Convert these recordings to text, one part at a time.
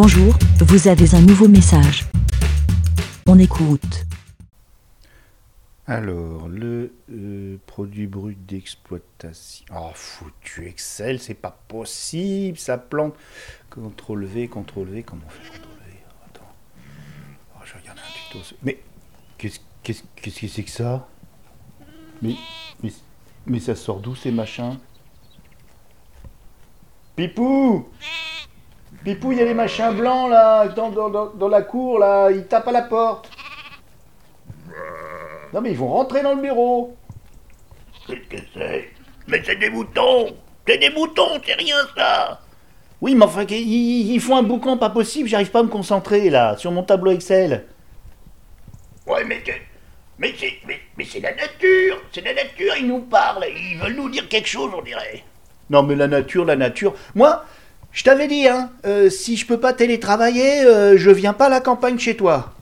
Bonjour, vous avez un nouveau message. On écoute. Alors, le euh, produit brut d'exploitation. Oh, foutu Excel, c'est pas possible, ça plante. CTRL V, CTRL V, comment on fait CTRL V? Attends. Oh, je regarde un tuto. Mais qu'est-ce qu'est-ce que c'est que ça? Mais, mais, mais ça sort d'où ces machins? Pipou Pipou, il y a les machins blancs là, dans, dans, dans, dans la cour là, ils tapent à la porte. Non mais ils vont rentrer dans le bureau. Qu'est-ce que c'est? Mais c'est des moutons C'est des moutons, c'est rien ça Oui, mais enfin, ils, ils font un boucan pas possible, j'arrive pas à me concentrer là, sur mon tableau Excel. Ouais, mais c'est... Mais c'est, mais, mais c'est la nature C'est la nature, ils nous parlent, ils veulent nous dire quelque chose, on dirait. Non mais la nature, la nature. Moi, je t'avais dit, hein, euh, si je peux pas télétravailler, euh, je viens pas à la campagne chez toi.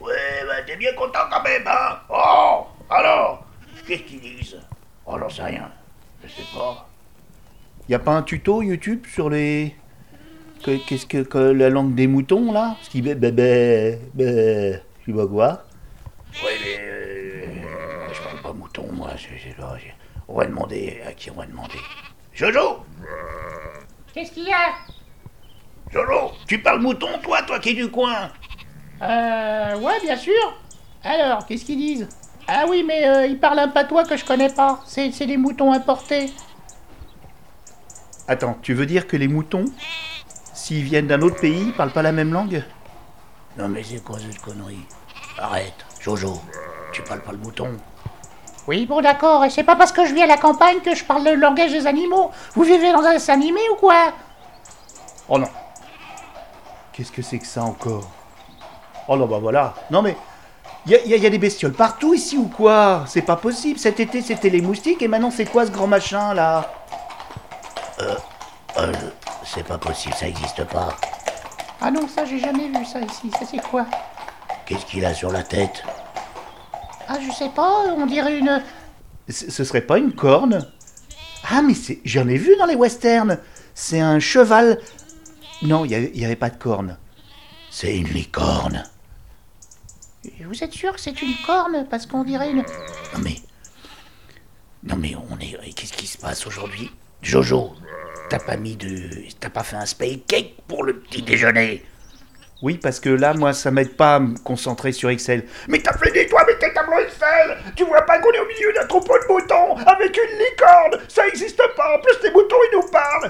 Ouais, bah t'es bien content quand même, hein Oh Alors Qu'est-ce qu'ils disent? Oh, j'en sais rien. Je sais pas. Y a pas un tuto YouTube sur les... que- Qu'est-ce que, que la langue des moutons là? Ce qui bé bé bé bé... Je sais pas quoi. Ouais, mais... euh, je parle pas mouton, moi. je- je- On va demander... À qui on va demander Jojo Qu'est-ce qu'il y a? Jojo Tu parles mouton, toi, toi qui es du coin Euh, ouais, bien sûr. Alors, qu'est-ce qu'ils disent? Ah oui, mais euh, ils parlent un patois que je connais pas. C'est c'est des moutons importés. Attends, tu veux dire que les moutons, s'ils viennent d'un autre pays, ils parlent pas la même langue? Non mais c'est quoi cette connerie? Arrête, Jojo. Tu parles pas le mouton Oui, bon, d'accord. Et c'est pas parce que je vis à la campagne que je parle le langage des animaux. Vous vivez dans un dessin animé ou quoi? Oh non. Qu'est-ce que c'est que ça encore? Oh non, bah voilà. Non mais, il y a, y a- y a des bestioles partout ici ou quoi? C'est pas possible. Cet été c'était les moustiques et maintenant c'est quoi ce grand machin là? Euh, c'est pas possible, ça existe pas. Ah non, ça, j'ai jamais vu ça ici. Ça, c'est quoi? Qu'est-ce qu'il a sur la tête? Ah, je sais pas. On dirait une. Ce ce serait pas une corne? Ah mais c'est, j'en ai vu dans les westerns. C'est un cheval. Non, il y avait, pas de corne. C'est une licorne. Vous êtes sûr que c'est une corne? Parce qu'on dirait une. Non mais... Non mais on est... Qu'est-ce qui se passe aujourd'hui? Jojo, t'as pas mis de... T'as pas fait un spade cake pour le petit déjeuner? Oui, parce que là, moi, ça m'aide pas à me concentrer sur Excel. Mais t'as fait des toi avec tes tableaux Excel Tu vois pas qu'on est au milieu d'un troupeau de moutons avec une licorne Ça existe pas En plus, les moutons, ils nous parlent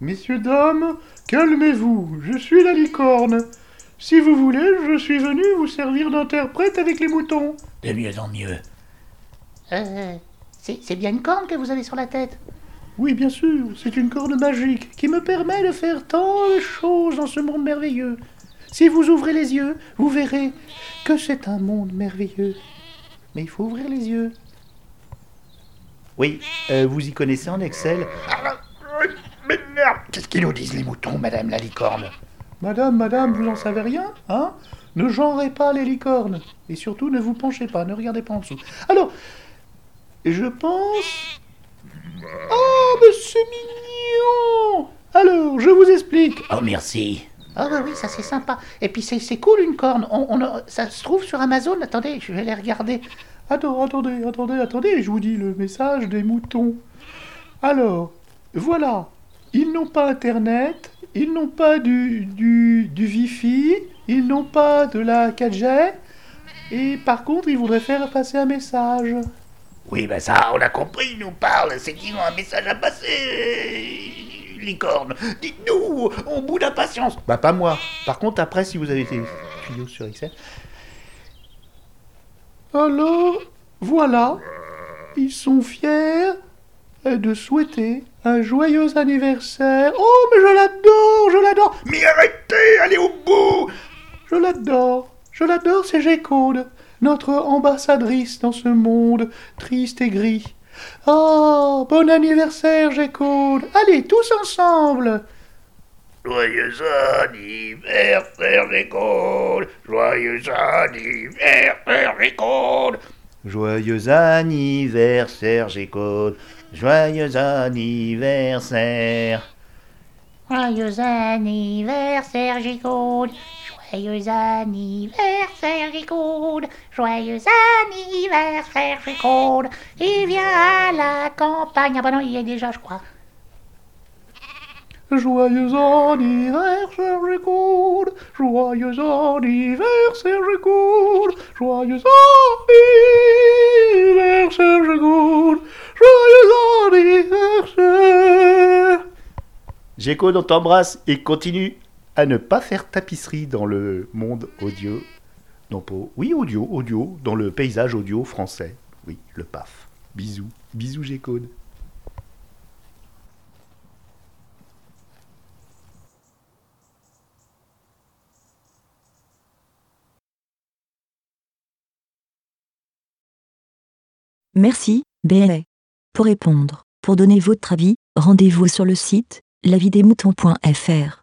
Messieurs, dames, calmez-vous, je suis la licorne. Si vous voulez, je suis venu vous servir d'interprète avec les moutons. De mieux en mieux. Euh, c'est c'est bien une corne que vous avez sur la tête. Oui, bien sûr, c'est une corne magique qui me permet de faire tant de choses dans ce monde merveilleux. Si vous ouvrez les yeux, vous verrez que c'est un monde merveilleux. Mais il faut ouvrir les yeux. Oui, euh, vous y connaissez en Excel Qu'est-ce qu'ils nous disent, les moutons, madame la licorne? Madame, madame, vous n'en savez rien, hein? Ne genrez pas les licornes. Et surtout, ne vous penchez pas, ne regardez pas en dessous. Alors, je pense... Oh, mais c'est mignon Alors, je vous explique. Oh, merci. Ah bah oui, ça c'est sympa. Et puis c'est cool une corne. On, ça se trouve sur Amazon. Attendez, je vais les regarder. Attends, attendez, attendez, attendez, je vous dis le message des moutons. Alors, voilà, ils n'ont pas Internet, ils n'ont pas du, du, du Wi-Fi, ils n'ont pas de la 4G, et par contre, ils voudraient faire passer un message. Oui, ben ça, on a compris, ils nous parlent. C'est qu'ils ont un message à passer. Dites-nous, on bout d'impatience. Bah pas moi. Par contre, après, si vous avez des tuyaux sur Excel... Alors, voilà, ils sont fiers de souhaiter un joyeux anniversaire. Oh, mais je l'adore, je l'adore, Mais arrêtez, allez au bout Je l'adore, je l'adore, c'est Gécaude, notre ambassadrice dans ce monde triste et gris. Oh, bon anniversaire, Gécaude Allez, tous ensemble Joyeux anniversaire, Gécaude Joyeux anniversaire, Gécaude Joyeux anniversaire, Gécode. Joyeux anniversaire. Joyeux anniversaire. Joyeux anniversaire, Gigoud. Joyeux anniversaire, Gigoud. Il vient à la campagne. Ah bah non, il y est déjà, je crois. Joyeux anniversaire, Gigoud. Joyeux anniversaire, Gigoud. Joyeux anniversaire, Gigoud. Joyeux anniversaire. Gécode, on t'embrasse et continue à ne pas faire tapisserie dans le monde audio. Oui, audio, audio, dans le paysage audio français. Oui, le PAF. Bisous. Bisous, Gécode. Merci, BLA. Pour répondre, pour donner votre avis, rendez-vous sur le site lavidemouton.fr.